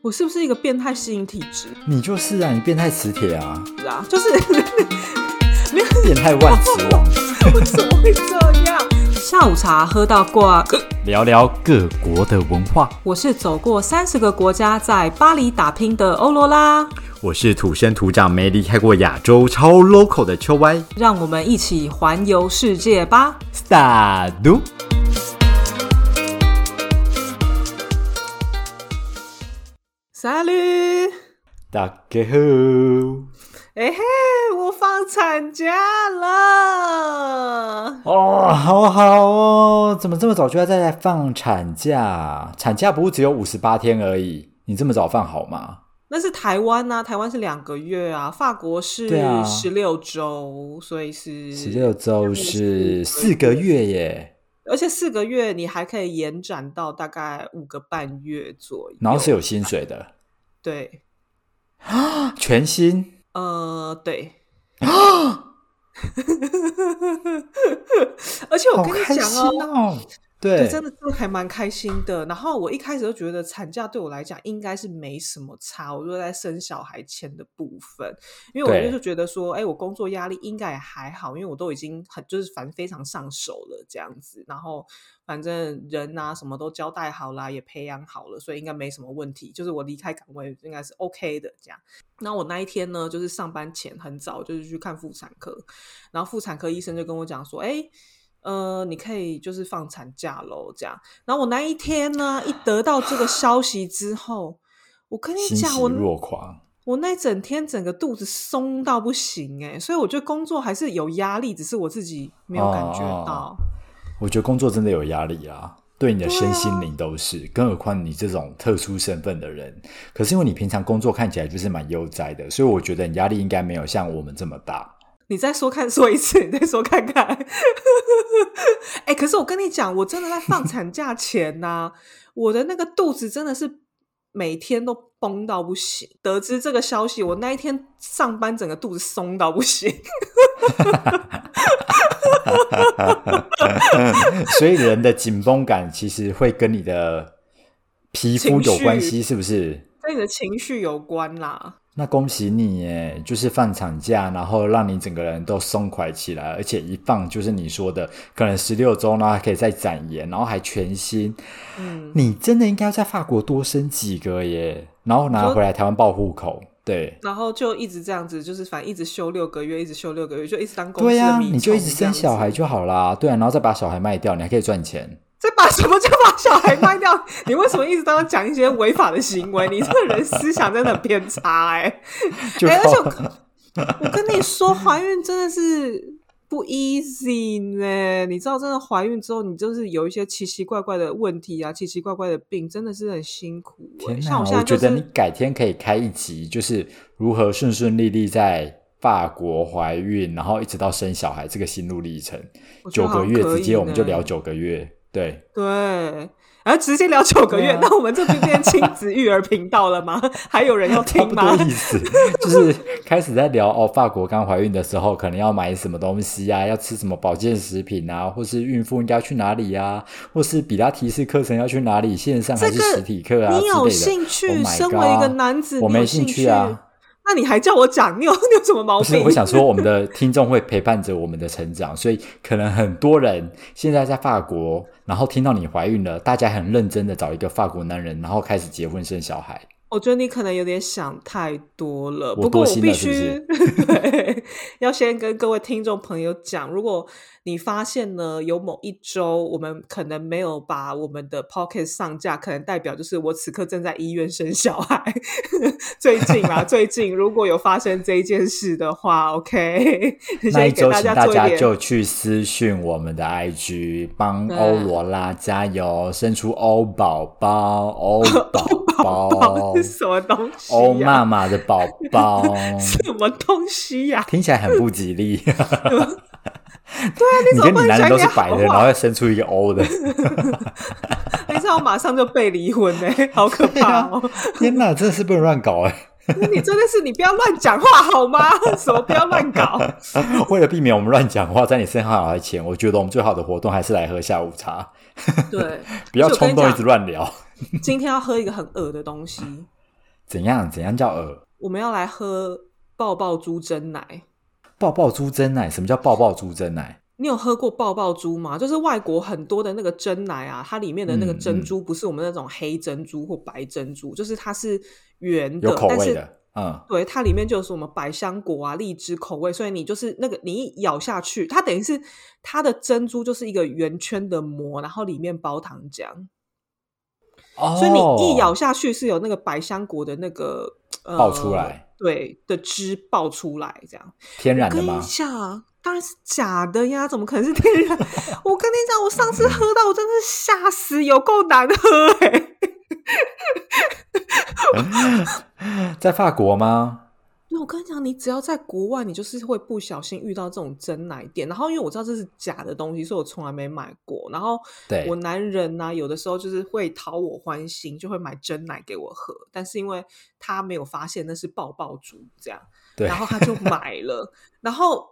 我是不是一个变态吸引体质？你就是啊，你变态磁铁啊，是啊，就是 没有，变态万磁王。我怎么会这样？下午茶喝到挂，聊聊各国的文化。我是走过三十个国家，在巴黎打拼的欧罗拉，我是土生土长没离开过亚洲、超 local 的秋歪。让我们一起环游世界吧！Start。沙律，大家好，哎嘿，我放产假了。哦，好好哦，怎么这么早就要在放产假？产假不是只有五十八天而已，你这么早放好吗？那是台湾呐、台湾是两个月啊，法国是十六周，所以是十六周是四个月耶，而且四个月你还可以延展到大概五个半月左右。然后是有薪水的，对啊，全薪。呃，对啊。而且我跟你讲哦，哦！对，对，真的真的还蛮开心的。然后我一开始就觉得产假对我来讲应该是没什么差，我就在生小孩前的部分，因为我就是觉得说，哎，我工作压力应该也还好，因为我都已经很就是反正非常上手了这样子，然后反正人啊什么都交代好啦，也培养好了，所以应该没什么问题。就是我离开岗位应该是 OK 的这样。那我那一天呢，就是上班前很早就是去看妇产科，然后妇产科医生就跟我讲说，哎。呃，你可以就是放产假喽，这样。然后我那一天呢，一得到这个消息之后，我跟你讲，我若狂。我那整天整个肚子松到不行哎，所以我觉得工作还是有压力，只是我自己没有感觉哦到。我觉得工作真的有压力啊，对你的身心灵都是，更何况你这种特殊身份的人。可是因为你平常工作看起来就是蛮悠哉的，所以我觉得你压力应该没有像我们这么大。你再说看说一次，你再说看看。哎、可是我跟你讲，我真的在放产假前呐、我的那个肚子真的是每天都崩到不行。得知这个消息，我那一天上班整个肚子松到不行。所以人的紧绷感其实会跟你的皮肤有关系，是不是？跟你的情绪有关啦。那恭喜你耶，就是放产假，然后让你整个人都松快起来，而且一放就是你说的，可能十六周，然后还可以再展延，然后还全新。嗯，你真的应该要在法国多生几个耶，然后拿回来台湾报户口。对，然后就一直这样子，就是反正一直休六个月，一直休六个月，就一直当公司对呀、你就一直生小孩就好啦。对啊，然后再把小孩卖掉，你还可以赚钱。再把什么叫把小孩卖掉？你为什么一直都要讲一些违法的行为？你这个人思想真的很偏差哎、就哎而且我我跟你说，怀孕真的是不 easy 呢。你知道，真的怀孕之后，你就是有一些奇奇怪怪的问题啊，奇奇怪怪的病，真的是很辛苦、欸。天哪！像我现在就我觉得你，改天可以开一集，就是如何顺顺利利在法国怀孕，然后一直到生小孩这个心路历程。九个月，直接我们就聊九个月。对，对，然后直接聊九个月，啊 那我们这边变亲子育儿频道了吗？还有人要差不听吗多？意思，就是开始在聊哦，法国刚怀孕的时候，可能要买什么东西啊，要吃什么保健食品啊，或是孕妇应该去哪里啊，或是比拉提式课程要去哪里，线上还是这个实体课啊你有之类的。兴趣 Oh 身为一个男子，我没兴趣啊。那你还叫我讲，你 有你有什么毛，病？我想说，我们的听众会陪伴着我们的成长，所以可能很多人现在在法国，然后听到你怀孕了，大家很认真的找一个法国男人，然后开始结婚生小孩。我觉得你可能有点想太多了。我不过多我必须 对，要先跟各位听众朋友讲，如果你发现呢有某一周我们可能没有把我们的 Pocket 上架，可能代表就是我此刻正在医院生小孩。最近啊，最近如果有发生这一件事的话，OK，那一周请大家就去私讯我们的 IG，帮对欧罗拉加油，生出欧宝宝、欧宝宝、是什么东西、欧呀？妈妈的宝宝，什么东西呀、听起来很不吉利。对啊，你你跟你男人都是白的，然话后要生出一个欧的，你知道我马上就被离婚呢、好可怕哦！天哪，真的是不能乱搞哎！你真的是你不要乱讲话好吗？什么不要乱搞？为了避免我们乱讲话，在你生小孩前，我觉得我们最好的活动还是来喝下午茶，对，不要冲动一直乱聊。今天要喝一个很恶的东西，怎样？怎样叫恶？我们要来喝爆爆猪真奶。爆爆猪真奶？什么叫爆爆猪真奶？你有喝过爆爆珠吗？就是外国很多的那个真奶啊，它里面的那个珍珠不是我们那种黑珍珠或白珍珠，就是它是圆的，有口但是味的。嗯，对，它里面就是什么百香果啊、荔枝口味，所以你就是那个你一咬下去，它等于是它的珍珠就是一个圆圈的膜，然后里面包糖浆，哦，所以你一咬下去是有那个百香果的那个、呃、爆出来，对的汁爆出来，这样。天然的吗？讲，当然是假的呀，怎么可能是天然？我跟你讲，我上次喝到我真的是吓死，有够难喝哎、在法国吗？那我跟你讲，你只要在国外，你就是会不小心遇到这种真奶店。然后，因为我知道这是假的东西，所以我从来没买过。然后，对我男人呢、有的时候就是会讨我欢心，就会买真奶给我喝。但是因为他没有发现那是爆爆珠这样，然后他就买了。然后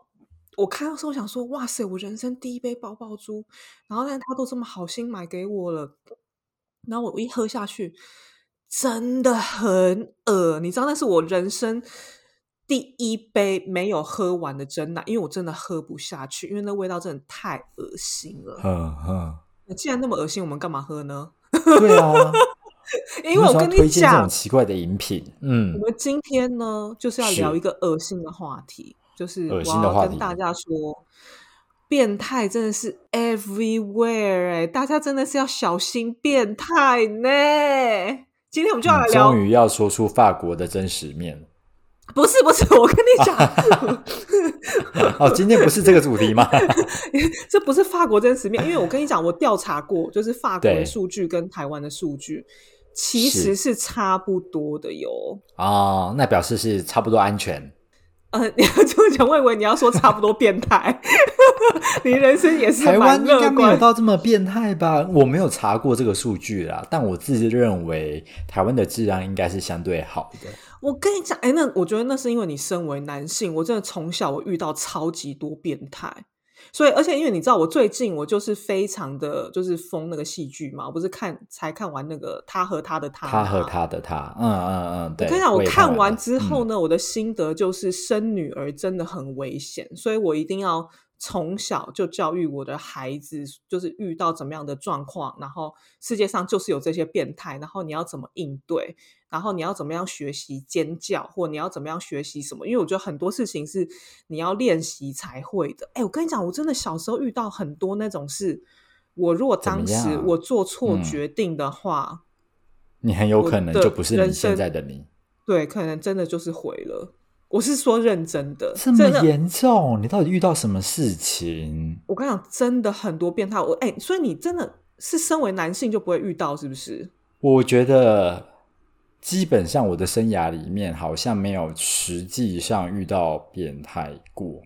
我看到时候想说，哇塞，我人生第一杯爆爆珠。然后，但是他都这么好心买给我了，然后我一喝下去，真的很恶，你知道那是我人生第一杯没有喝完的真奶，因为我真的喝不下去，因为那味道真的太恶心了。嗯嗯，既然那么恶心，我们干嘛喝呢？对啊，因为我跟你讲荐这种，奇怪的饮品，嗯我，们今天呢就是要聊一个恶心的话题，就是我要跟大家说，变态真的是 everywhere 哎、大家真的是要小心变态呢。今天我们就要来嗯聊终于要说出法国的真实面了。不是不是，我跟你讲，哦，今天不是这个主题吗？这不是法国真实面，因为我跟你讲，我调查过，就是法国的数据跟台湾的数据其实是差不多的哟。哦，那表示是差不多安全。呃，你要这么讲，我以为你要说差不多变态，你人生也是台湾蛮应该没有。到这么变态吧？我没有查过这个数据啦，但我自认为台湾的治安应该是相对好的。我跟你讲，哎，那我觉得那是因为你身为男性，我真的从小我遇到超级多变态。所以，而且因为你知道，我最近我就是非常的就是疯那个戏剧嘛，我不是看才看完那个他和他的他，他和。他的他，嗯嗯嗯，对。我跟你讲，我看完之后呢，我的心得就是生女儿真的很危险，所以我一定要从小就教育我的孩子，就是遇到怎么样的状况，然后世界上就是有这些变态，然后你要怎么应对，然后你要怎么样学习尖叫，或你要怎么样学习什么？因为我觉得很多事情是你要练习才会的。哎，我跟你讲，我真的小时候遇到很多那种事，我如果当时我做错嗯决定的话。你很有可能就不是你现在的你，对，可能真的就是毁了。我是说认真的，这么严重？你到底遇到什么事情？我跟你讲，真的很多变态。我哎、所以你真的是身为男性就不会遇到，是不是？我觉得基本上我的生涯里面好像没有实际上遇到变态过，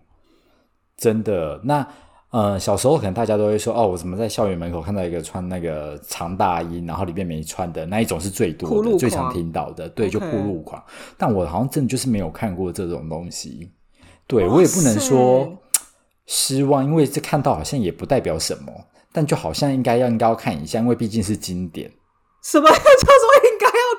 真的。那呃，小时候可能大家都会说，哦，我怎么在校园门口看到一个穿那个长大衣，然后里面没穿的那一种是最多的、最常听到的，对，就铺路狂。但我好像真的就是没有看过这种东西，对我也不能说失望，因为这看到好像也不代表什么，但就好像应该要应该要看一下，因为毕竟是经典。什么 叫做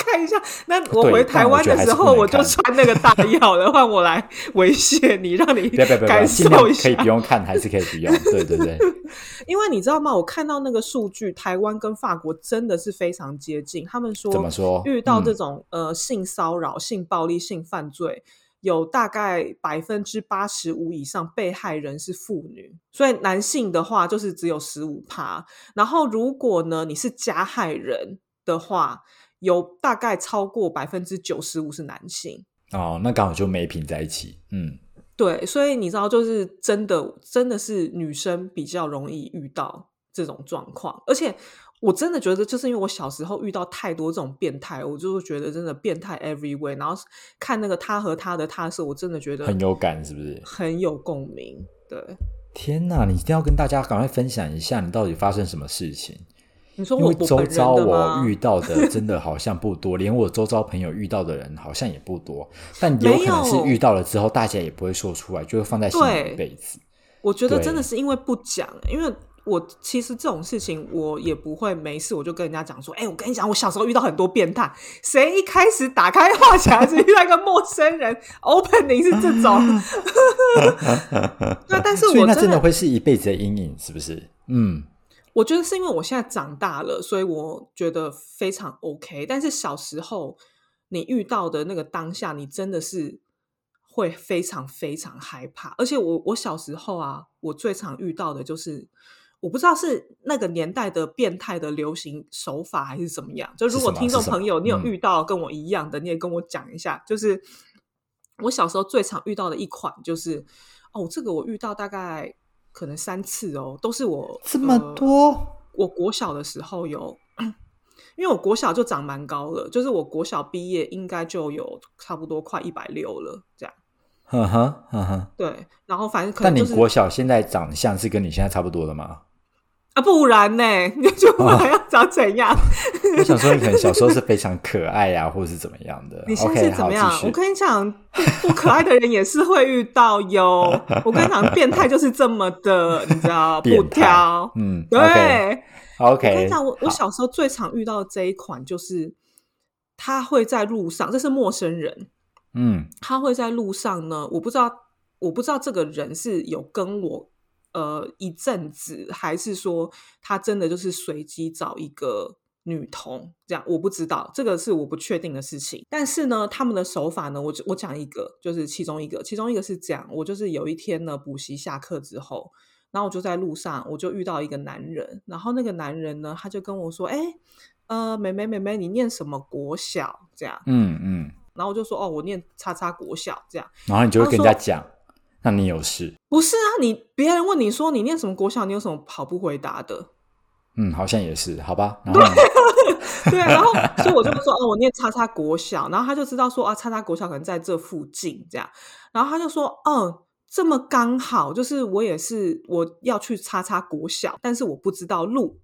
看一下？那我回台湾的时候，我我就穿那个大衣好了，换我来猥亵你，让你感受一下可以。不用看，还是可以不用。对对对，因为你知道吗？我看到那个数据，台湾跟法国真的是非常接近。他们说怎么说遇到这嗯种、呃性骚扰、性暴力、性犯罪，有大概百分之八十五以上被害人是妇女，所以男性的话就是只有十五趴。然后如果呢你是加害人的话，有大概超过百分之九十五是男性。哦，那刚好就没拼在一起。嗯，对，所以你知道，就是真的，真的是女生比较容易遇到这种状况，而且我真的觉得，就是因为我小时候遇到太多这种变态，我就会觉得真的变态 everywhere。然后看那个他和他的他的时候，我真的觉得很有感，是不是？很有共鸣。对，天哪，你一定要跟大家赶快分享一下，你到底发生什么事情？你说因为我周遭我？遇到的真的好像不多，连我周遭朋友遇到的人好像也不多，但有可能是遇到了之后，大家也不会说出来，就会放在心里对一辈子。我觉得真的是因为不讲，因为我其实这种事情我也不会没事，我就跟人家讲说，哎、我跟你讲，我小时候遇到很多变态，谁一开始打开话匣子遇到一个陌生人，opening 是这种，对，但是所以我那真的会是一辈子的阴影，是不是？嗯，我觉得是因为我现在长大了，所以我觉得非常 OK。但是小时候你遇到的那个当下，你真的是会非常非常害怕。而且我我小时候啊，我最常遇到的就是，我不知道是那个年代的变态的流行手法还是怎么样。就如果听众朋友你有嗯遇到跟我一样的，你也跟我讲一下。就是我小时候最常遇到的一款，就是哦，这个我遇到大概可能三次哦，都是我这么呃多，我国小的时候有，因为我国小就长蛮高了，就是我国小毕业应该就有差不多快一百六了，这样嗯哼嗯哼。对。然后反正可但你能就是国小现在长相是跟你现在差不多的吗？啊，不然呢，你就不然要长怎样？我想说，你可能小时候是非常可爱呀、或者是怎么样的。你现在，是怎么样？我跟你讲，不 不可爱的人也是会遇到哟。我跟你讲，变态就是这么的，你知道不挑。嗯对。OK，我跟你讲，我我好。小时候最常遇到的这一款就是，他会在路上，这是陌生人，嗯。他会在路上呢，我不知道，我不知道这个人是有跟我呃一阵子，还是说他真的就是随机找一个女童这样，我不知道，这个是我不确定的事情。但是呢，他们的手法呢，我我讲一个，就是其中一个，其中一个是这样，我就是有一天呢，补习下课之后。然后我就在路上，我就遇到一个男人，然后那个男人呢，他就跟我说：“哎，呃，妹妹妹妹，你念什么国小？”这样，嗯嗯，然后我就说：“哦，我念叉叉国小。”这样，然后你就会跟人家讲，那你有事。不是啊，你别人问你说你念什么国小，你有什么好不回答的？嗯，好像也是，好吧。然后对，然后 所以我就说哦，我念叉叉国小，然后他就知道说啊，叉叉国小可能在这附近这样，然后他就说，嗯，这么刚好，就是我也是我要去叉叉国小，但是我不知道路，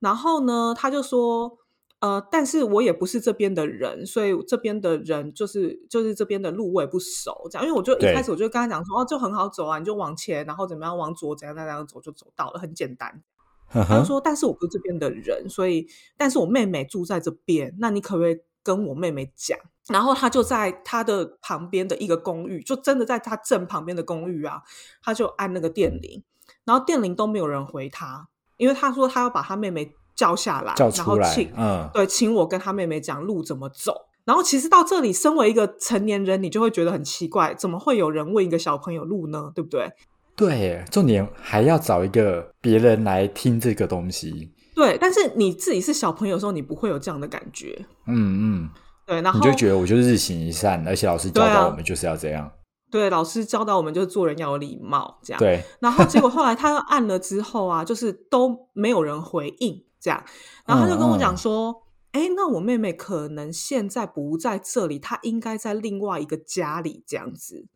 然后呢，他就说。呃，但是我也不是这边的人，所以这边的人就是就是这边的路我也不熟，这样，因为我就一开始我就跟他讲说，哦，就很好走啊，你就往前，然后怎么样往左，怎样怎样走就走到了，很简单。呵呵，他就说：“但是我不是这边的人，所以但是我妹妹住在这边，那你可不可以跟我妹妹讲？”然后他就在他的旁边的一个公寓，就真的在他正旁边的公寓啊，他就按那个电铃，然后电铃都没有人回他，因为他说他要把他妹妹叫下来，叫然后请，嗯，对，请我跟他妹妹讲路怎么走。然后其实到这里，身为一个成年人，你就会觉得很奇怪，怎么会有人问一个小朋友路呢？对不对？对，重点还要找一个别人来听这个东西。对，但是你自己是小朋友的时候，你不会有这样的感觉。嗯嗯，对，然后你就觉得我就是日行一善，而且老师教导我们就是要这样。对，老师教导我们就是做人要有礼貌，这样。。对，然后结果后来他按了之后啊，就是都没有人回应，这样。然后他就跟我嗯讲说：“哎、那我妹妹可能现在不在这里，她应该在另外一个家里这样子。”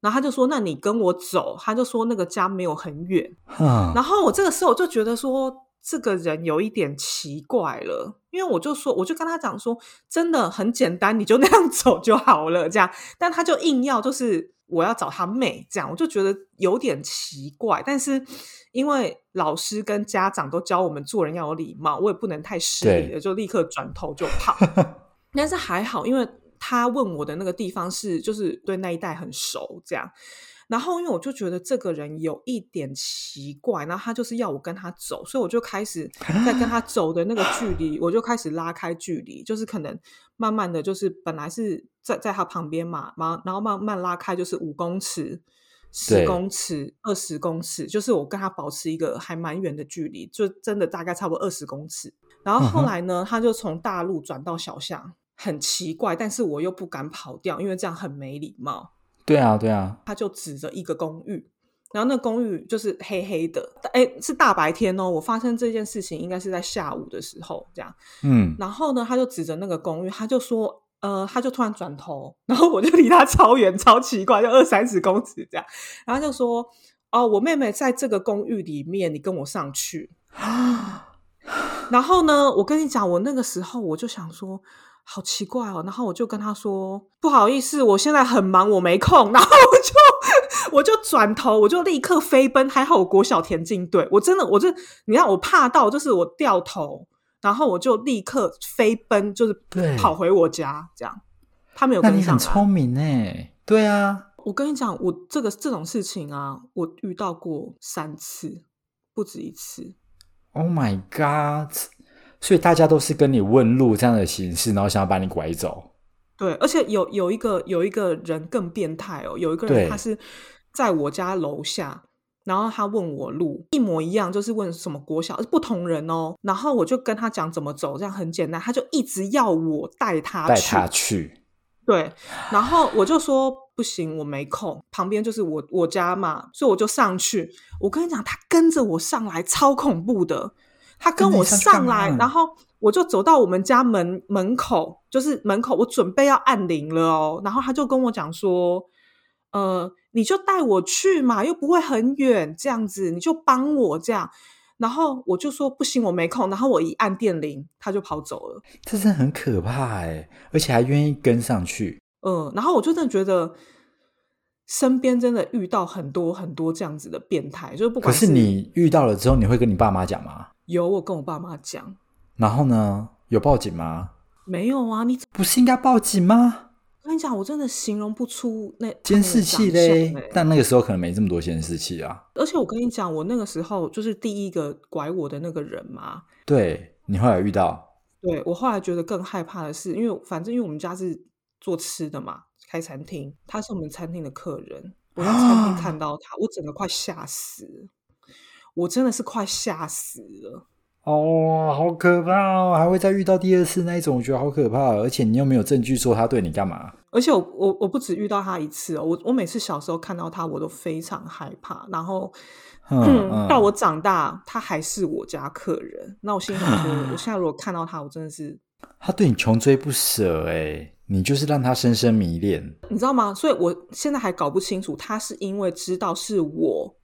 然后他就说：“那你跟我走。”他就说那个家没有很远。嗯，然后我这个时候我就觉得说，这个人有一点奇怪了，因为我就说，我就跟他讲说，真的很简单，你就那样走就好了，这样。但他就硬要就是我要找他妹，这样我就觉得有点奇怪。但是因为老师跟家长都教我们做人要有礼貌，我也不能太失礼了，就立刻转头就跑。但是还好，因为他问我的那个地方是就是对那一带很熟，这样。然后因为我就觉得这个人有一点奇怪，然后他就是要我跟他走，所以我就开始 在跟他走的那个距离，我就开始拉开距离，就是可能慢慢的就是本来是在在他旁边嘛，然然后慢慢拉开，就是五公尺。十公尺、二十公尺，就是我跟他保持一个还蛮远的距离，就真的大概差不多二十公尺。然后后来呢，他就从大路转到小巷，很奇怪，但是我又不敢跑掉，因为这样很没礼貌。对啊，对啊，他就指着一个公寓，然后那公寓就是黑黑的，哎，是大白天哦。我发生这件事情应该是在下午的时候，这样。嗯，然后呢，他就指着那个公寓，他就说，呃，他就突然转头，然后我就离他超远，超奇怪，就二三十公尺这样。然后就说，哦，我妹妹在这个公寓里面，你跟我上去。然后呢，我跟你讲，我那个时候我就想说，好奇怪哦。然后我就跟他说，不好意思，我现在很忙，我没空。然后我就我就转头，我就立刻飞奔。还好我国小田径队，我真的，我就你看我怕到，就是我掉头，然后我就立刻飞奔，就是跑回我家，这样他没有跟你跟上来。很聪明哎，对啊，我跟你讲，我这个这种事情啊，我遇到过三次，不止一次。Oh my god！所以大家都是跟你问路这样的形式，然后想要把你拐走。对，而且有有一个有一个人更变态哦，有一个人他是在我家楼下，然后他问我路，一模一样，就是问什么国小，不同人哦。然后我就跟他讲怎么走，这样很简单，他就一直要我带他带去。他去，对，然后我就说不行，我没空，旁边就是我我家嘛，所以我就上去。我跟你讲，他跟着我上来，超恐怖的。他跟我上来，然后我就走到我们家门门口，就是门口，我准备要按铃了哦。然后他就跟我讲说，呃，你就带我去嘛，又不会很远，这样子你就帮我这样。然后我就说不行，我没空。然后我一按电铃，他就跑走了。这真的很可怕哎，而且还愿意跟上去。嗯，然后我就真的觉得身边真的遇到很多很多这样子的变态，就是不可管是你遇到了之后，你会跟你爸妈讲吗？有我跟我爸妈讲，然后呢，有报警吗？没有啊，你不是应该报警吗？我跟你讲，我真的形容不出那监视器嘞但那个时候可能没这么多监视器啊。而且我跟你讲，我那个时候就是第一个拐我的那个人嘛。对你后来遇到，对我后来觉得更害怕的是，因为反正因为我们家是做吃的嘛，开餐厅，他是我们餐厅的客人，我在餐厅看到他，我整个快吓死了，我真的是快吓死了。哦，好可怕哦！还会再遇到第二次那一种，我觉得好可怕哦。而且你又没有证据说他对你干嘛。而且我我我不止遇到他一次哦，我我每次小时候看到他，我都非常害怕。然后，嗯嗯，嗯，到我长大，他还是我家客人。那我心里想说，我现在如果看到他，我真的是，他对你穷追不舍哎，你就是让他深深迷恋。你知道吗？所以我现在还搞不清楚，他是因为知道是我，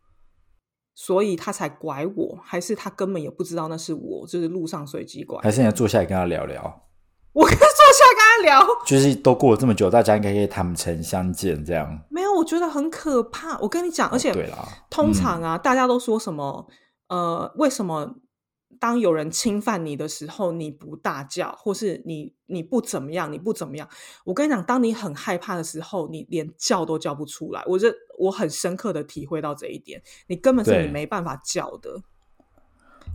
所以他才拐我，还是他根本也不知道那是我，就是路上随机拐。还是你要坐下来跟他聊聊？我跟他坐下跟他聊，就是都过了这么久，大家应该可以坦诚相见，这样。没有，我觉得很可怕。我跟你讲，而且、哦对啦，通常啊，大家都说什么？呃，为什么当有人侵犯你的时候，你不大叫，或是你你不怎么样，你不怎么样？我跟你讲，当你很害怕的时候，你连叫都叫不出来。我这我很深刻的体会到这一点，你根本是你没办法叫的，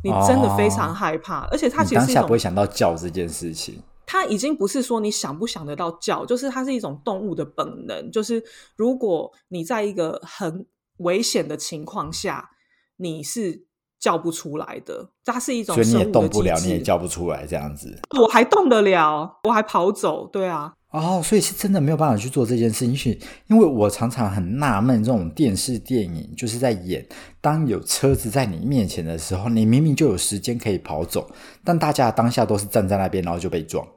你真的非常哦害怕，而且它其实不会想到叫这件事情。它已经不是说你想不想得到叫，就是它是一种动物的本能。就是如果你在一个很危险的情况下，你是叫不出来的，它是一种所以你也动不了，你也叫不出来，这样子。我还动得了，我还跑走，对啊，哦，所以是真的没有办法去做这件事情，是因为我常常很纳闷，这种电视电影就是在演，当有车子在你面前的时候，你明明就有时间可以跑走，但大家当下都是站在那边，然后就被撞，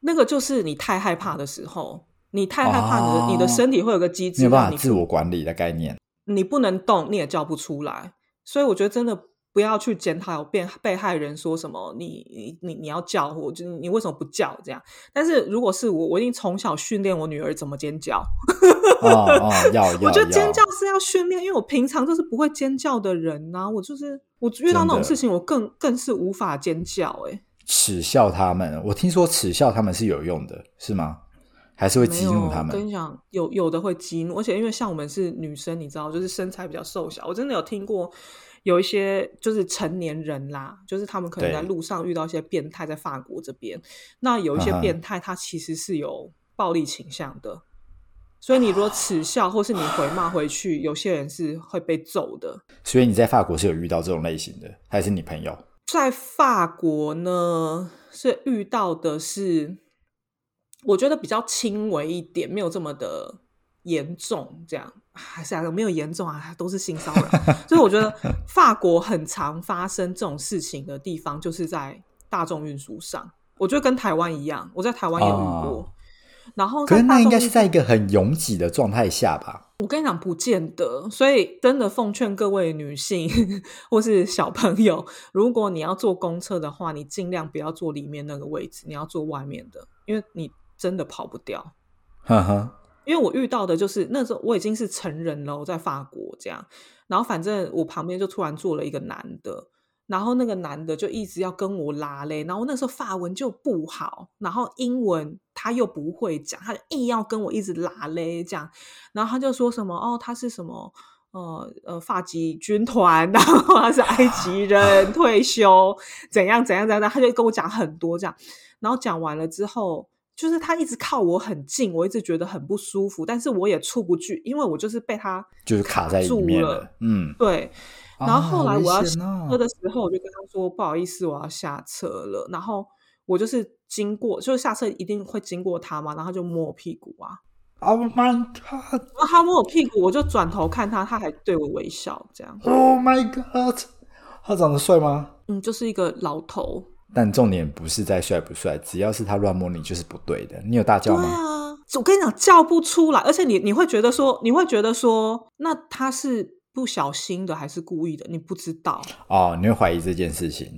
那个就是你太害怕的时候，你太害怕，你的、哦你的身体会有个机制没有办法自我管理的概念。你不能动，你也叫不出来。所以我觉得真的不要去检讨被被害人说什么，你你你你要叫，我就你为什么不叫这样？但是如果是我，我一定从小训练我女儿怎么尖叫。哦哦，要要，我觉得尖叫是要训练，因为我平常就是不会尖叫的人呐、我就是我遇到那种事情，我更更是无法尖叫、欸。耻笑他们。我听说耻笑他们是有用的，是吗？还是会激怒他们我跟？你讲，有有的会激怒，而且因为像我们是女生，你知道，就是身材比较瘦小，我真的有听过有一些就是成年人啦，就是他们可能在路上遇到一些变态，在法国这边，那有一些变态他其实是有暴力倾向的，所以你如果耻笑或是你回骂回去，有些人是会被揍的。所以你在法国是有遇到这种类型的，还是你朋友？在法国呢，是遇到的是，我觉得比较轻微一点，没有这么的严重。这样还是啊，没有严重啊，都是性骚扰。所以我觉得法国很常发生这种事情的地方，就是在大众运输上。我觉得跟台湾一样，我在台湾也遇过。哦然后可是那应该是在一个很拥挤的状态下吧？我跟你讲，不见得。所以真的奉劝各位女性或是小朋友，如果你要坐公车的话，你尽量不要坐里面那个位置，你要坐外面的，因为你真的跑不掉。呵呵，因为我遇到的就是那时候我已经是成人了，我在法国这样，然后反正我旁边就突然坐了一个男的，然后那个男的就一直要跟我拉嘞，然后那时候法文就不好，然后英文他又不会讲，他就硬要跟我一直拉嘞这样，然后他就说什么哦，他是什么呃呃发籍军团，然后他是埃及人退休，怎样怎样怎样，他就跟我讲很多这样，然后讲完了之后。就是他一直靠我很近，我一直觉得很不舒服，但是我也出不去，因为我就是被他就是卡在里面了。嗯，对。然后后来我要下车的时候，我就跟他说：“不好意思，我要下车了。”然后我就是经过，就是下车一定会经过他嘛，然后他就摸我屁股啊。Oh my god! 然后他摸我屁股，我就转头看他，他还对我微笑，这样。Oh my god! 他长得帅吗？嗯，就是一个老头。但重点不是在帅不帅，只要是他乱摸你就是不对的。你有大叫对吗？啊，我跟你讲，叫不出来，而且你你会觉得说，你会觉得说，那他是不小心的还是故意的？你不知道。哦，你会怀疑这件事情。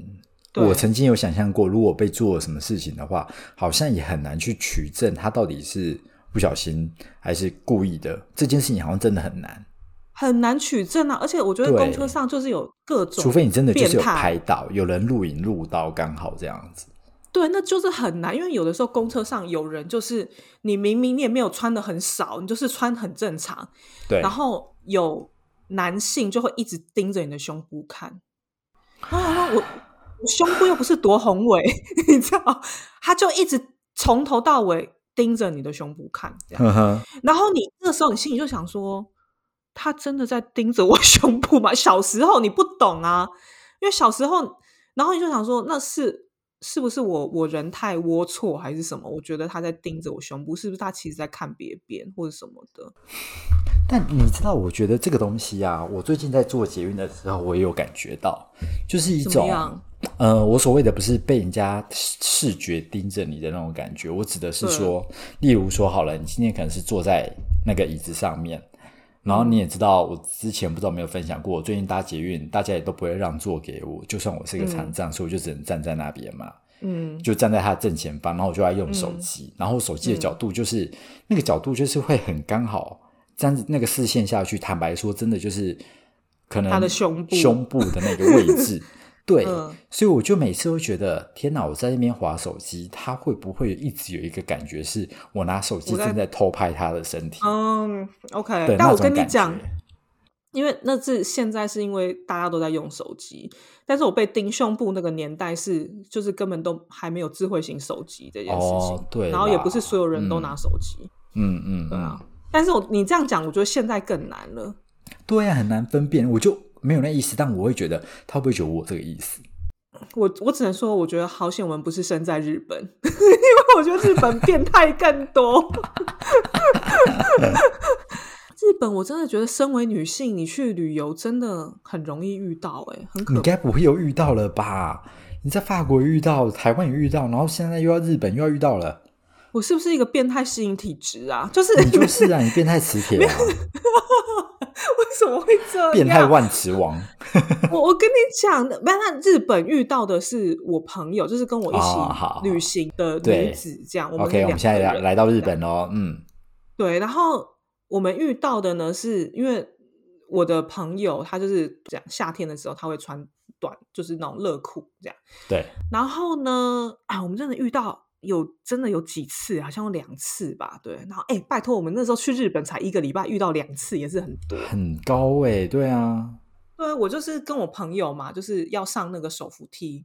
我曾经有想象过，如果被做了什么事情的话，好像也很难去取证他到底是不小心还是故意的。这件事情好像真的很难，很难取证啊！而且我觉得公车上就是有各种，除非你真的就是拍到，有人录影录到刚好这样子。对，那就是很难，因为有的时候公车上有人就是你明明你也没有穿的很少，你就是穿很正常，对，然后有男性就会一直盯着你的胸部看，啊，我我胸部又不是多宏伟，你知道，他就一直从头到尾盯着你的胸部看，这样。然后你这个时候你心里就想说，他真的在盯着我 胸部吗？小时候你不懂啊，因为小时候，然后你就想说，那是是不是我我人太龌龊还是什么？我觉得他在盯着我胸部，是不是他其实在看别边或者什么的？但你知道，我觉得这个东西啊，我最近在做捷运的时候，我也有感觉到，就是一种样？呃，我所谓的不是被人家视觉盯着你的那种感觉，我指的是说，例如说好了，你今天可能是坐在那个椅子上面，然后你也知道，我之前不知道有没有分享过，我最近搭捷运，大家也都不会让座给我，就算我是一个残障，所以我就只能站在那边嘛。嗯，就站在他的正前方，然后我就在用手机，然后手机的角度就是、那个角度就是会很刚好，这样子那个视线下去，坦白说，真的就是可能他的胸部胸部的那个位置。对，嗯所以我就每次都觉得，天哪！我在那边划手机，他会不会一直有一个感觉，是我拿手机正在偷拍他的身体？嗯，OK，但我跟你讲，因为那是现在是因为大家都在用手机，但是我被盯胸部那个年代是就是根本都还没有智慧型手机这件事情，哦对然后也不是所有人都嗯拿手机，嗯嗯，嗯对啊。但是我你这样讲，我觉得现在更难了。对啊，很难分辨，我就没有那意思，但我会觉得他会不会觉得我这个意思？我我只能说，我觉得好险我们不是生在日本，因为我觉得日本变态更多。日本我真的觉得，身为女性，你去旅游真的很容易遇到、欸，很可你该不会又遇到了吧？你在法国遇到，台湾也遇到，然后现在又要日本又要遇到了，我是不是一个变态吸引体质啊？就是你就是啊，你变态磁铁啊，为什么会这样？变态万磁王。我我跟你讲，那那日本遇到的是我朋友，就是跟我一起旅行的女子，这样。我们 OK，我们现在来来到日本喽，嗯，对，然后我们遇到的呢，是因为我的朋友他就是这样，夏天的时候他会穿短，就是那种热裤这样。对，然后呢，啊，我们真的遇到有真的有几次，好像有两次吧，对。然后哎，拜托，我们那时候去日本才一个礼拜，遇到两次也是很多。很高哎、对啊，对，我就是跟我朋友嘛，就是要上那个手扶梯，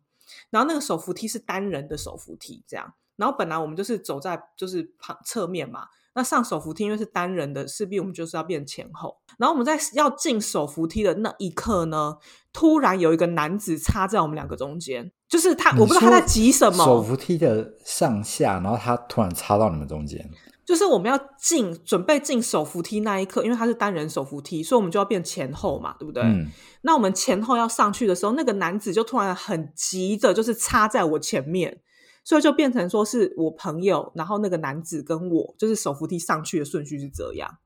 然后那个手扶梯是单人的手扶梯，这样。然后本来我们就是走在就是旁侧面嘛，那上手扶梯因为是单人的，势必我们就是要变前后。然后我们在要进手扶梯的那一刻呢，突然有一个男子插在我们两个中间，就是他，我不知道他在急什么，手扶梯的上下，然后他突然插到你们中间，就是我们要进准备进手扶梯那一刻，因为它是单人手扶梯，所以我们就要变前后嘛，对不对？嗯，那我们前后要上去的时候，那个男子就突然很急着，就是插在我前面，所以就变成说是我朋友，然后那个男子跟我，就是手扶梯上去的顺序是这样。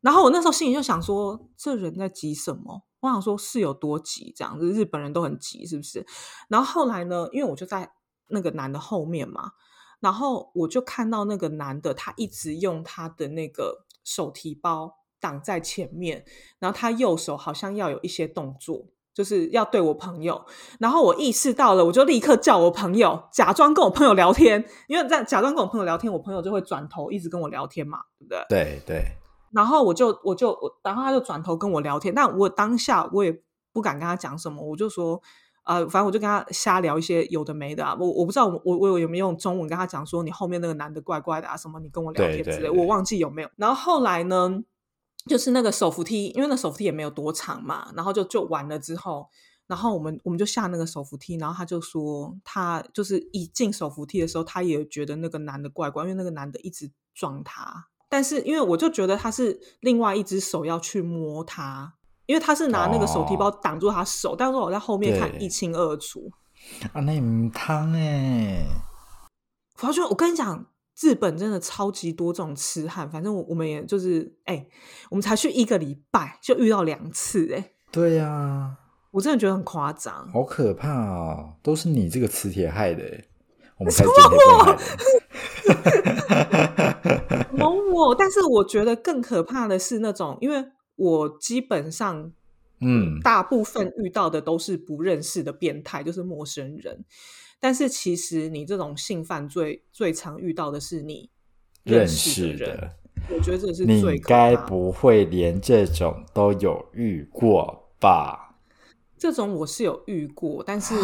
然后我那时候心里就想说，这人在急什么？我想说是有多急，这样子日本人都很急，是不是？然后后来呢，因为我就在那个男的后面嘛，然后我就看到那个男的，他一直用他的那个手提包挡在前面，然后他右手好像要有一些动作，就是要对我朋友。然后我意识到了，我就立刻叫我朋友，假装跟我朋友聊天，因为在假装跟我朋友聊天，我朋友就会转头一直跟我聊天嘛，对不对？对对。然后我就我就我，然后他就转头跟我聊天，但我当下我也不敢跟他讲什么，我就说。呃，反正我就跟他瞎聊一些有的没的啊，我我不知道我我我有没有用中文跟他讲说你后面那个男的怪怪的啊什么，你跟我聊天之类，我忘记有没有。然后后来呢，就是那个手扶梯，因为那手扶梯也没有多长嘛，然后就就完了之后，然后我们我们就下那个手扶梯，然后他就说他就是一进手扶梯的时候，他也觉得那个男的怪怪，因为那个男的一直撞他，但是因为我就觉得他是另外一只手要去摸他。因为他是拿那个手提包挡住他手，但是我在后面看一清二楚。啊，那唔汤哎！我就我跟你讲，日本真的超级多这种痴汉。反正我我们也就是哎，我们才去一个礼拜就遇到两次哎。对呀，我真的觉得很夸张，好可怕哦！都是你这个磁铁害的，我们才是磁铁蒙我，但是我觉得更可怕的是那种，因为。我基本上，嗯，大部分遇到的都是不认识的变态，就是陌生人。但是其实你这种性犯罪最常遇到的是你认识的人。我觉得这是你该不会连这种都有遇过吧？这种我是有遇过，但是。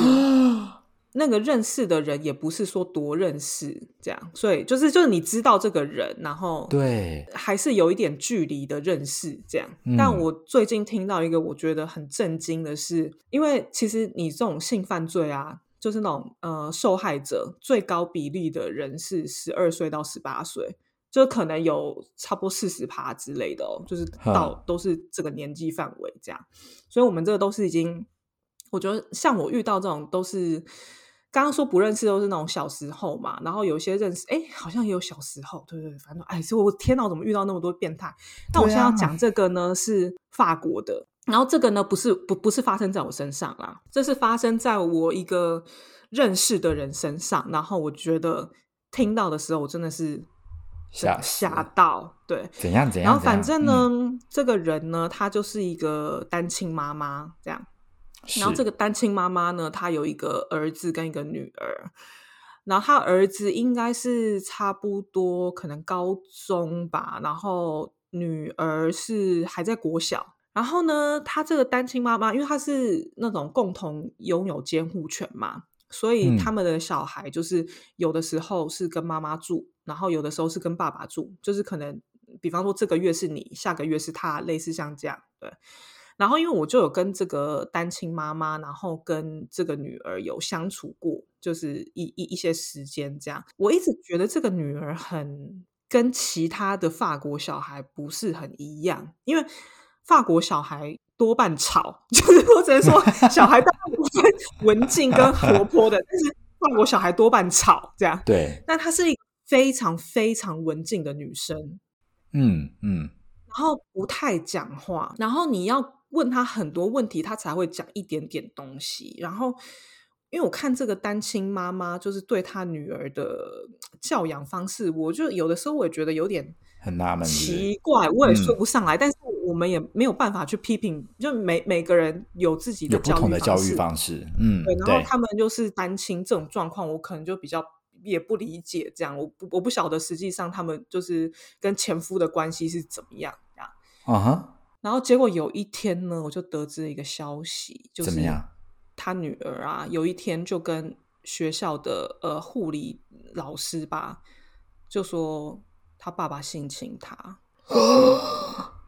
那个认识的人也不是说多认识这样，所以就是就是你知道这个人，然后对，还是有一点距离的认识这样。但我最近听到一个我觉得很震惊的是，因为其实你这种性犯罪啊，就是那种呃受害者最高比例的人是十二岁到十八岁，就可能有差不多四十趴之类的哦，就是到都是这个年纪范围这样。所以我们这个都是已经，我觉得像我遇到这种都是。刚刚说不认识都是那种小时候嘛，然后有一些认识，哎，好像也有小时候，对对，反正哎，所以我天哪，我怎么遇到那么多变态？那我现在要讲这个呢，是法国的，然后这个呢不是不不是发生在我身上啦，这是发生在我一个认识的人身上，然后我觉得听到的时候，我真的是吓吓到，对，怎样怎样？然后反正呢，这个人呢，他就是一个单亲妈妈，这样。然后这个单亲妈妈呢，她有一个儿子跟一个女儿。然后她儿子应该是差不多可能高中吧，然后女儿是还在国小。然后呢，她这个单亲妈妈，因为她是那种共同拥有监护权嘛，所以他们的小孩就是有的时候是跟妈妈住，然后有的时候是跟爸爸住，就是可能比方说这个月是你，下个月是他，类似像这样，对。然后，因为我就有跟这个单亲妈妈，然后跟这个女儿有相处过，就是一一一些时间这样。我一直觉得这个女儿很跟其他的法国小孩不是很一样，因为法国小孩多半吵，就是我只能说 小孩大部分文静跟活泼的，但是法国小孩多半吵这样。对，那她是一个非常非常文静的女生，嗯嗯，然后不太讲话，然后你要。问她很多问题，她才会讲一点点东西。然后，因为我看这个单亲妈妈，就是对她女儿的教养方式，我就有的时候我也觉得有点很纳闷、奇怪，我也说不上来。但是我们也没有办法去批评，就每每个人有自己的不同的教育方式。嗯，对。然后他们就是单亲这种状况，我可能就比较也不理解。这样，我不我不晓得实际上他们就是跟前夫的关系是怎么样。啊哈。然后结果有一天呢，我就得知一个消息，就是他女儿啊，有一天就跟学校的呃护理老师吧，就说他爸爸性侵他，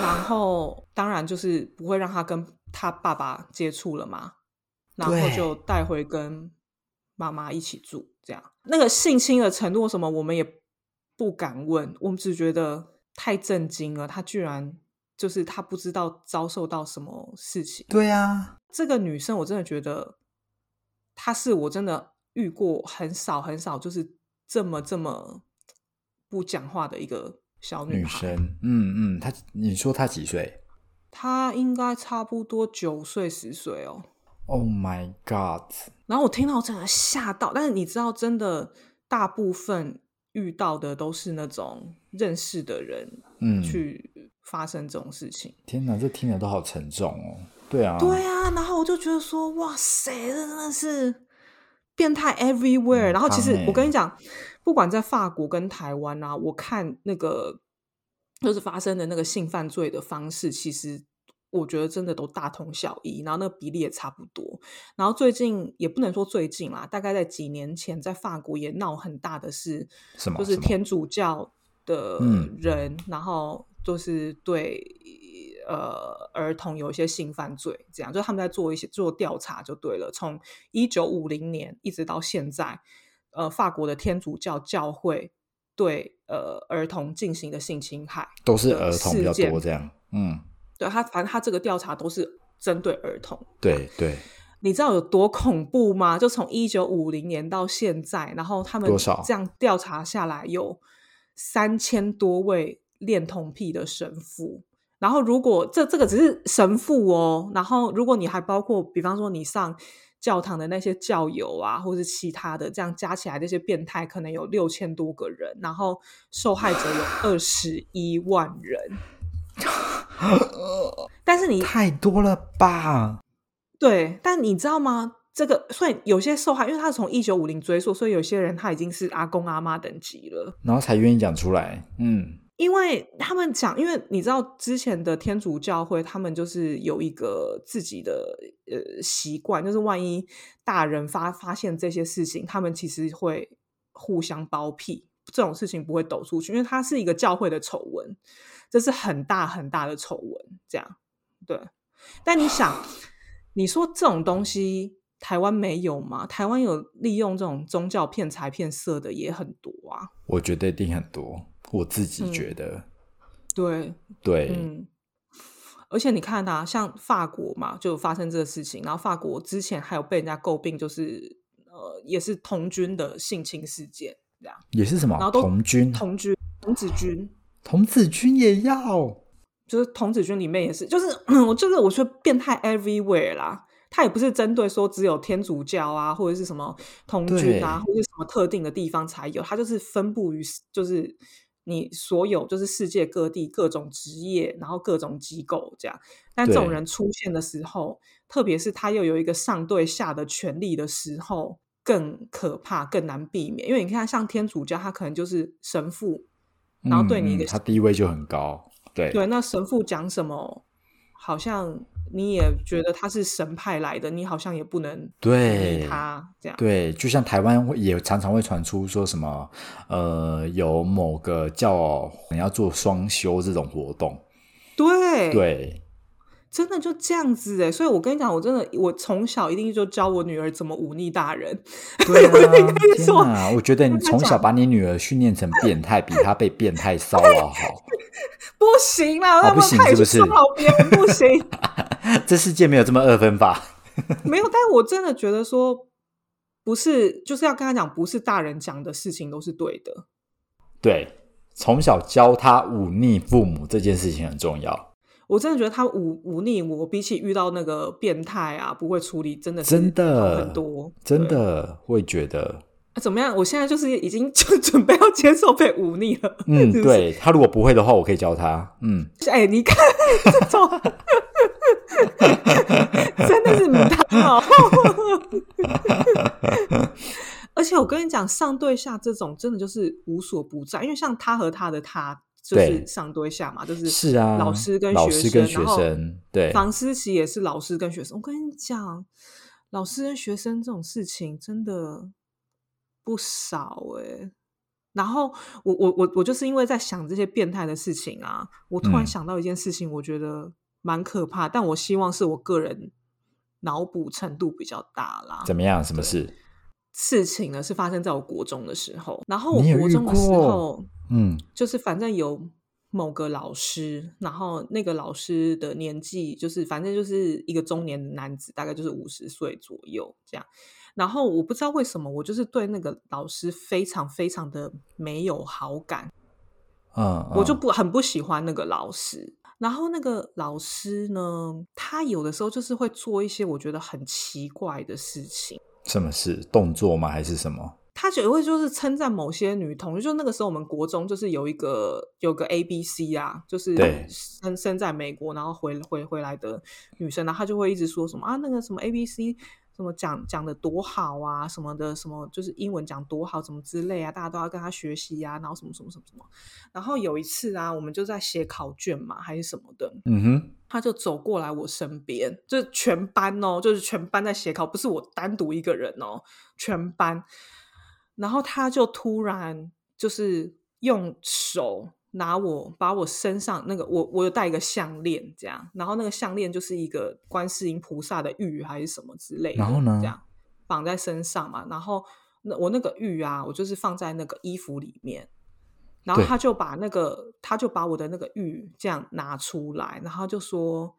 然后当然就是不会让他跟他爸爸接触了嘛，然后就带回跟妈妈一起住，这样那个性侵的程度什么，我们也不敢问，我们只觉得太震惊了，他居然。就是他不知道遭受到什么事情。对呀，这个女生我真的觉得，她是我真的遇过很少很少，就是这么这么不讲话的一个小女生。嗯嗯，她你说她几岁？她应该差不多九岁十岁哦。Oh my god！然后我听到真的吓到，但是你知道，真的大部分遇到的都是那种认识的人，嗯，去发生这种事情。天哪，这听着都好沉重哦。对啊，对啊，然后我就觉得说，哇塞，这真的是变态 everywhere。然后其实我跟你讲，不管在法国跟台湾啊，我看那个就是发生的那个性犯罪的方式，其实我觉得真的都大同小异，然后那个比例也差不多。然后最近也不能说最近啦，大概在几年前，在法国也闹很大的事，什么？就是天主教的人，然后就是对。呃，儿童有一些性犯罪，这样就他们在做一些做调查就对了。从一九五零年一直到现在，呃，法国的天主教教会对呃儿童进行的性侵害都是儿童比较多，这样。嗯，对他，反正他这个调查都是针对儿童。对对，你知道有多恐怖吗？就从一九五零年到现在，然后他们这样调查下来，有三千多位恋童癖的神父。然后，如果这这个只是神父哦，然后如果你还包括，比方说你上教堂的那些教友啊，或是其他的，这样加起来这些变态可能有六千多个人，然后受害者有二十一万人。但是你太多了吧？对，但你知道吗？这个所以有些受害，因为他从一九五零追溯，所以有些人他已经是阿公阿妈等级了，然后才愿意讲出来。嗯。因为他们讲，因为你知道之前的天主教会，他们就是有一个自己的呃习惯，就是万一大人发发现这些事情，他们其实会互相包庇，这种事情不会抖出去，因为它是一个教会的丑闻，这是很大很大的丑闻，这样对。但你想，你说这种东西台湾没有吗？台湾有利用这种宗教骗财骗色的也很多啊，我觉得一定很多。我自己觉得，对。对，嗯，而且你看啊，像法国嘛，就发生这个事情，然后法国之前还有被人家诟病，就是呃，也是童军的性侵事件，这样。也是什么？然后童军、童军、童子军、童子军也要，就是童子军里面也是，就是 我这个我说变态 everywhere 啦，他也不是针对说只有天主教啊，或者是什么童军啊，或者什么特定的地方才有，他就是分布于就是。你所有就是世界各地各种职业，然后各种机构这样，但这种人出现的时候，特别是他又有一个上对下的权利的时候，更可怕，更难避免。因为你看，像天主教，他可能就是神父，然后对你一个他地位就很高，对对，那神父讲什么，好像。你也觉得他是神派来的，你好像也不能对他这样。对，就像台湾也常常会传出说什么，呃，有某个教你要做双修这种活动。对对，真的就这样子哎！所以我跟你讲，我真的我从小一定就教我女儿怎么忤逆大人。对啊，天哪！我觉得你从小把你女儿训练成变态，比她被变态骚扰好。不行啦，那不行是不是？别人不行。这世界没有这么二分法，没有。但我真的觉得说，不是，就是要跟他讲，不是大人讲的事情都是对的。对，从小教他忤逆父母这件事情很重要。我真的觉得他忤忤逆我，比起遇到那个变态啊，不会处理，真的真的很多，真的会觉得。怎么样？我现在就是已经 就准备要接受被忤逆了。嗯，对他如果不会的话，我可以教他。嗯，哎，你看这种。真的是母汤哦！而且我跟你讲，上对下这种真的就是无所不在，因为像他和他的他就是上对下嘛，就是是啊，老师跟学生，房思琪也是老师跟学生。我跟你讲，老师跟学生这种事情真的不少哎。然后我我我我就是因为在想这些变态的事情啊，我突然想到一件事情，我觉得。蛮可怕，但我希望是我个人脑补程度比较大啦。怎么样？什么事？事情呢？是发生在我国中的时候。然后我国中的时候，嗯，就是反正有某个老师，然后那个老师的年纪就是反正就是一个中年男子，大概就是五十岁左右这样。然后我不知道为什么，我就是对那个老师非常非常的没有好感。嗯，我就不很不喜欢那个老师。然后那个老师呢，他有的时候就是会做一些我觉得很奇怪的事情。什么事？动作吗？还是什么？他就会就是称赞某些女同学，就那个时候我们国中就是有一个有个 A B C 啊，就是对生生在美国然后回回回来的女生，然后她就会一直说什么啊那个什么 A B C 什么讲讲的多好啊什么的什么就是英文讲多好什么之类啊，大家都要跟她学习啊，然后什么什么什么什么。然后有一次啊，我们就在写考卷嘛还是什么的，嗯哼，他就走过来我身边，就是全班哦，就是全班在写考，不是我单独一个人哦，全班。然后他就突然就是用手拿我，把我身上那个我我有戴一个项链，这样，然后那个项链就是一个观世音菩萨的玉还是什么之类的，然后呢这样绑在身上嘛，然后那我那个玉啊，我就是放在那个衣服里面。然后他就把那个，他就把我的那个玉这样拿出来，然后就说：“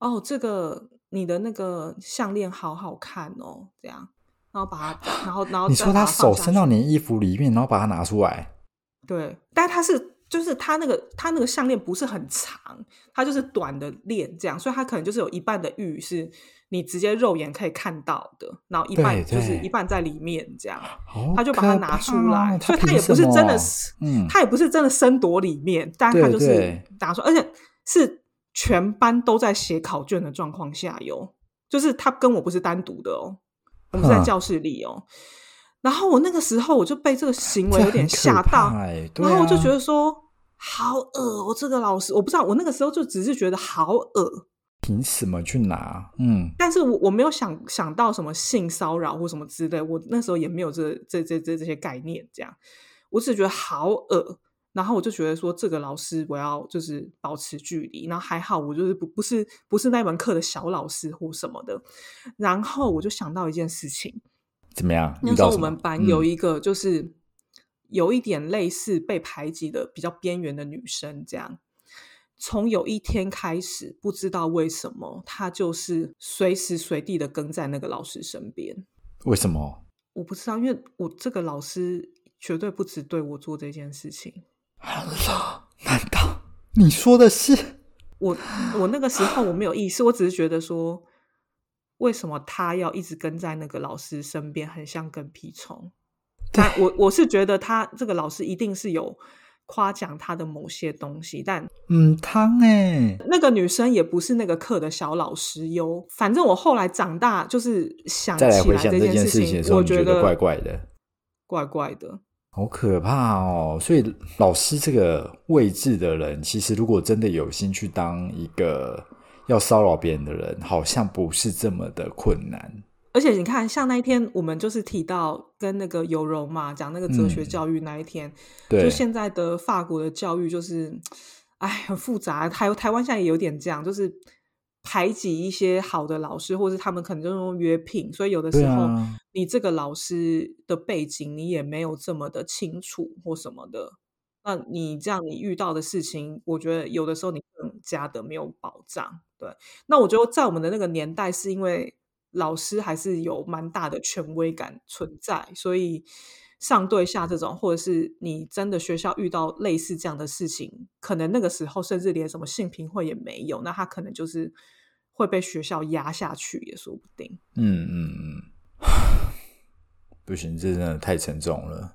哦，这个你的那个项链好好看哦。”这样，然后把它，然后然后你说他手伸到你衣服里面，然后把它拿出来，对，但它是就是它那个它那个项链不是很长，它就是短的链这样，所以它可能就是有一半的玉是你直接肉眼可以看到的，然后一半就是一半在里面这样。好他就把它拿出来，所以他他也不是真的嗯他也不是真的深躲里面，但他就是对打出，而且是全班都在写考卷的状况下有，就是他跟我不是单独的哦，我们是在教室里哦。然后我那个时候我就被这个行为有点吓到，然后我就啊觉得说好恶，我这个老师我不知道，我那个时候就只是觉得好恶，凭什么去拿？嗯，但是我我没有想想到什么性骚扰或什么之类，我那时候也没有这这这这这些概念，这样，我只是觉得好恶，然后我就觉得说这个老师我要就是保持距离，然后还好我就是不不是不是那门课的小老师或什么的，然后我就想到一件事情，怎么样？那时候我们班有嗯一个就是有一点类似被排挤的比较边缘的女生，这样。从有一天开始，不知道为什么，她就是随时随地的跟在那个老师身边。为什么？我不知道，因为我这个老师绝对不只对我做这件事情。Hello，难道你说的是？我我那个时候我没有意识，我只是觉得说，为什么他要一直跟在那个老师身边，很像跟屁虫。但我我是觉得他这个老师一定是有夸奖他的某些东西，但嗯，汤哎，那个女生也不是那个课的小老师哟。反正我后来长大，就是想起来这件件事事情的时候，我觉得怪怪的，怪怪的。好可怕哦！所以老师这个位置的人，其实如果真的有心去当一个要骚扰别人的人，好像不是这么的困难。而且你看，像那一天我们就是提到跟那个有容嘛讲那个哲学嗯教育那一天，对就现在的法国的教育就是，哎，很复杂。台台湾现在也有点这样，就是排挤一些好的老师，或者他们可能就用约聘，所以有的时候、啊你这个老师的背景你也没有这么的清楚或什么的。那你这样，你遇到的事情，我觉得有的时候你更加的没有保障。对，那我觉得在我们的那个年代，是因为老师还是有蛮大的权威感存在，所以上对下这种，或者是你真的学校遇到类似这样的事情，可能那个时候甚至连什么性平会也没有，那他可能就是会被学校压下去，也说不定。嗯嗯嗯，不行，这真的太沉重了。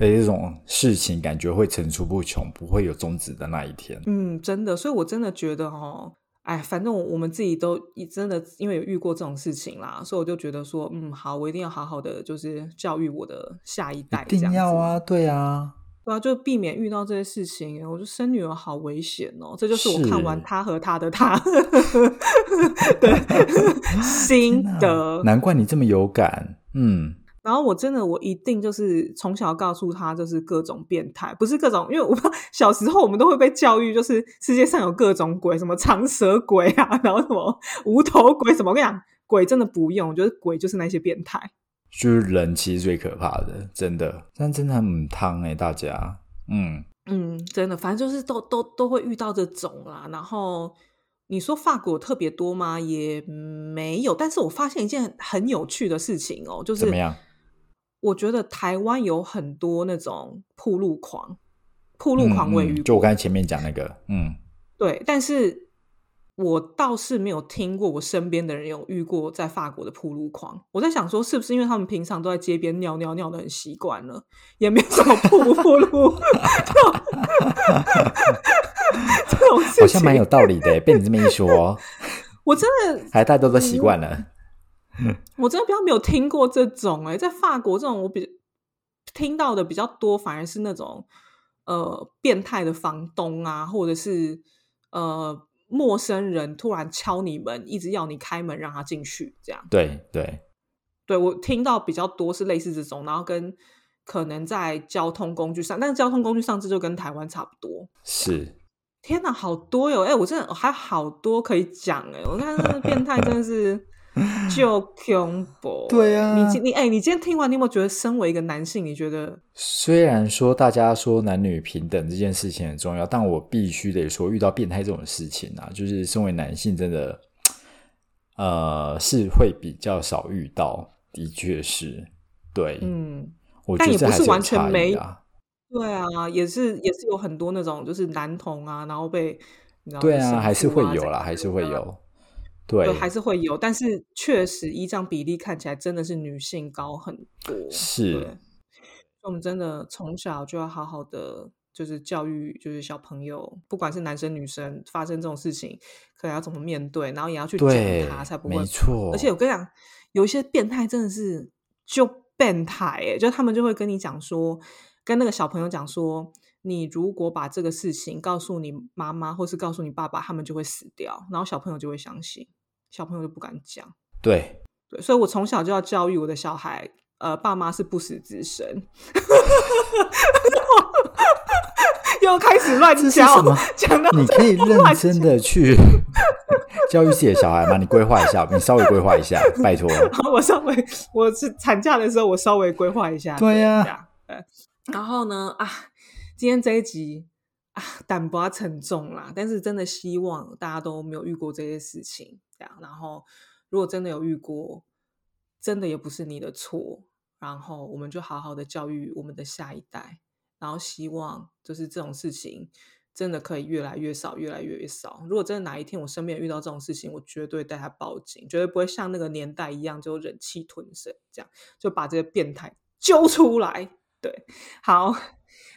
而且这种事情感觉会层出不穷，不会有终止的那一天。嗯，真的，所以我真的觉得哦，哎，反正我我们自己都真的因为有遇过这种事情啦，所以我就觉得说，嗯，好，我一定要好好的就是教育我的下一代，一定要啊，对啊，对啊，就避免遇到这些事情。我觉得生女儿好危险哦，这就是我看完他和他的他的 心得。难怪你这么有感。嗯，然后我真的，我一定就是从小告诉他，就是各种变态，不是各种，因为我小时候我们都会被教育，就是世界上有各种鬼，什么长舌鬼啊，然后什么无头鬼什么。我跟你讲，鬼真的不用，我觉得鬼就是那些变态。就是人其实最可怕的，真的。但真的很汤哎、大家。嗯，嗯，真的，反正就是都都都会遇到这种啦。然后你说法国特别多吗？也没有。但是我发现一件很很有趣的事情哦，就是怎么样？我觉得台湾有很多那种铺路狂，铺路狂我也遇过。嗯嗯就我刚才前面讲那个，嗯，对，但是我倒是没有听过我身边的人有遇过在法国的铺路狂。我在想说，是不是因为他们平常都在街边尿尿尿的很习惯了，也没有什么铺不铺路 这种事情，好像蛮有道理的。被你这么一说，我真的还大家都习惯了。我真的比较没有听过这种哎，在法国这种我比听到的比较多，反而是那种呃变态的房东啊，或者是呃陌生人突然敲你门，一直要你开门让他进去，这样。对对对，我听到比较多是类似这种，然后跟可能在交通工具上，但是交通工具上这就跟台湾差不多。是，天哪，好多哟！哎，我真的还好多可以讲哎，我看那变态真的是。就恐怖，对啊，你今你哎，你今天听完，你有没有觉得，身为一个男性，你觉得？虽然说大家说男女平等这件事情很重要，但我必须得说，遇到变态这种事情啊，就是身为男性，真的 呃是会比较少遇到，的确是，对，嗯，我但也不是完全没啊，对啊，也是也是有很多那种就是男童啊，然后被对啊，还是会有啦，还是会有。对，还是会有，但是确实依仗比例看起来真的是女性高很多。是，我们真的从小就要好好的，就是教育，就是小朋友，不管是男生女生，发生这种事情，可能要怎么面对，然后也要去讲他，才不会。没错。而且我跟你讲，有一些变态真的是就变态，哎，就他们就会跟你讲说，跟那个小朋友讲说。你如果把这个事情告诉你妈妈，或是告诉你爸爸，他们就会死掉，然后小朋友就会相信，小朋友就不敢讲。对对，所以我从小就要教育我的小孩，呃，爸妈是不死之身。又开始乱教，讲到你可以认真的去 教育自己的小孩吗？你规划一下，你稍微规划一下，拜托。我稍微，我是产假的时候，我稍微规划一下。对呀，然后呢啊。今天这一集啊，胆薄沉重啦，但是真的希望大家都没有遇过这些事情，这样。然后，如果真的有遇过，真的也不是你的错。然后，我们就好好的教育我们的下一代。然后，希望就是这种事情真的可以越来越少，越来越少。如果真的哪一天我身边遇到这种事情，我绝对带他报警，绝对不会像那个年代一样就忍气吞声，这样就把这个变态揪出来。对，好。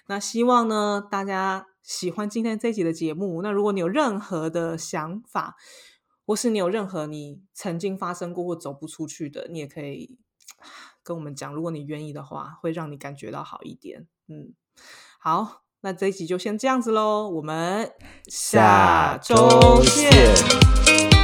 那希望呢，大家喜欢今天这集的节目。那如果你有任何的想法，或是你有任何你曾经发生过或走不出去的，你也可以跟我们讲。如果你愿意的话，会让你感觉到好一点。嗯，好，那这一集就先这样子喽，我们下周见。